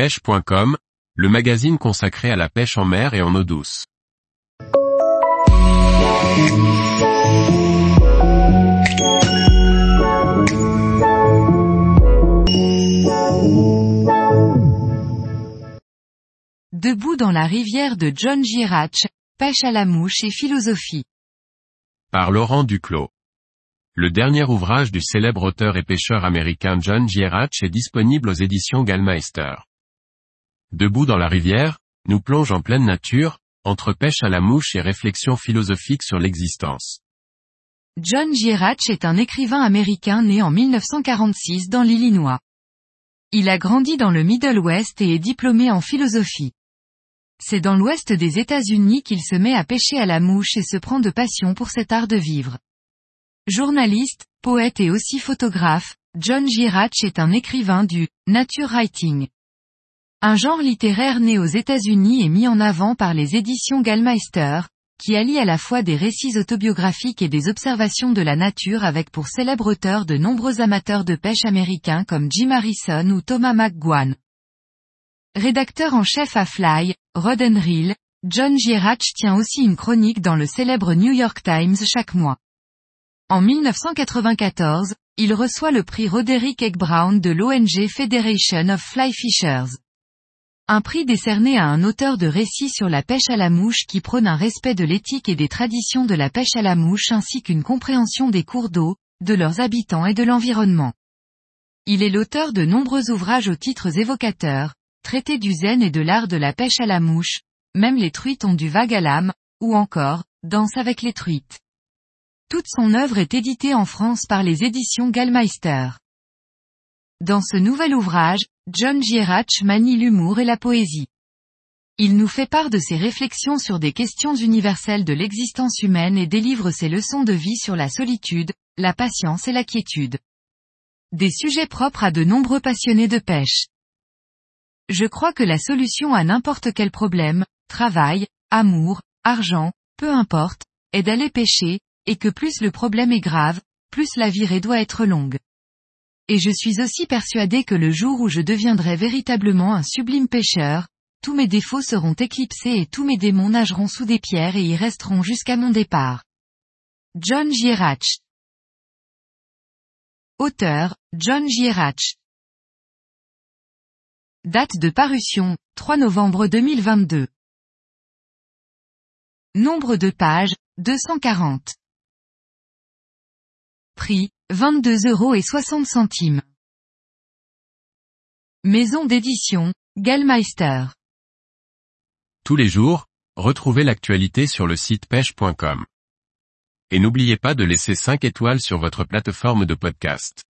pêche.com, le magazine consacré à la pêche en mer et en eau douce. Debout dans la rivière de John Girach, pêche à la mouche et philosophie. Par Laurent Duclos. Le dernier ouvrage du célèbre auteur et pêcheur américain John Gierach est disponible aux éditions Gallmeister. Debout dans la rivière, nous plonge en pleine nature, entre pêche à la mouche et réflexion philosophique sur l'existence. John Gierach est un écrivain américain né en 1946 dans l'Illinois. Il a grandi dans le Middle West et est diplômé en philosophie. C'est dans l'ouest des États-Unis qu'il se met à pêcher à la mouche et se prend de passion pour cet art de vivre. Journaliste, poète et aussi photographe, John Gierach est un écrivain du nature writing. Un genre littéraire né aux États-Unis et mis en avant par les éditions Gallmeister, qui allie à la fois des récits autobiographiques et des observations de la nature avec pour célèbre auteur de nombreux amateurs de pêche américains comme Jim Harrison ou Thomas McGuan. Rédacteur en chef à Fly, Rod Reel, John Gierach tient aussi une chronique dans le célèbre New York Times chaque mois. En 1994, il reçoit le prix Roderick Egg Brown de l'ONG Federation of Fly Fishers. Un prix décerné à un auteur de récits sur la pêche à la mouche qui prône un respect de l'éthique et des traditions de la pêche à la mouche ainsi qu'une compréhension des cours d'eau, de leurs habitants et de l'environnement. Il est l'auteur de nombreux ouvrages aux titres évocateurs, Traité du zen et de l'art de la pêche à la mouche, même les truites ont du vague à l'âme, ou encore, Danse avec les truites. Toute son œuvre est éditée en France par les éditions Gallmeister. Dans ce nouvel ouvrage, John Gierach manie l'humour et la poésie. Il nous fait part de ses réflexions sur des questions universelles de l'existence humaine et délivre ses leçons de vie sur la solitude, la patience et la quiétude. Des sujets propres à de nombreux passionnés de pêche. Je crois que la solution à n'importe quel problème, travail, amour, argent, peu importe, est d'aller pêcher, et que plus le problème est grave, plus la virée doit être longue. Et je suis aussi persuadé que le jour où je deviendrai véritablement un sublime pêcheur, tous mes défauts seront éclipsés et tous mes démons nageront sous des pierres et y resteront jusqu'à mon départ. John Gierach Auteur, John Gierach Date de parution, 3 novembre 2022. Nombre de pages, 240. Prix, 22 euros et 60 centimes. Maison d'édition, Gallmeister. Tous les jours, retrouvez l'actualité sur le site pêche.com. Et n'oubliez pas de laisser 5 étoiles sur votre plateforme de podcast.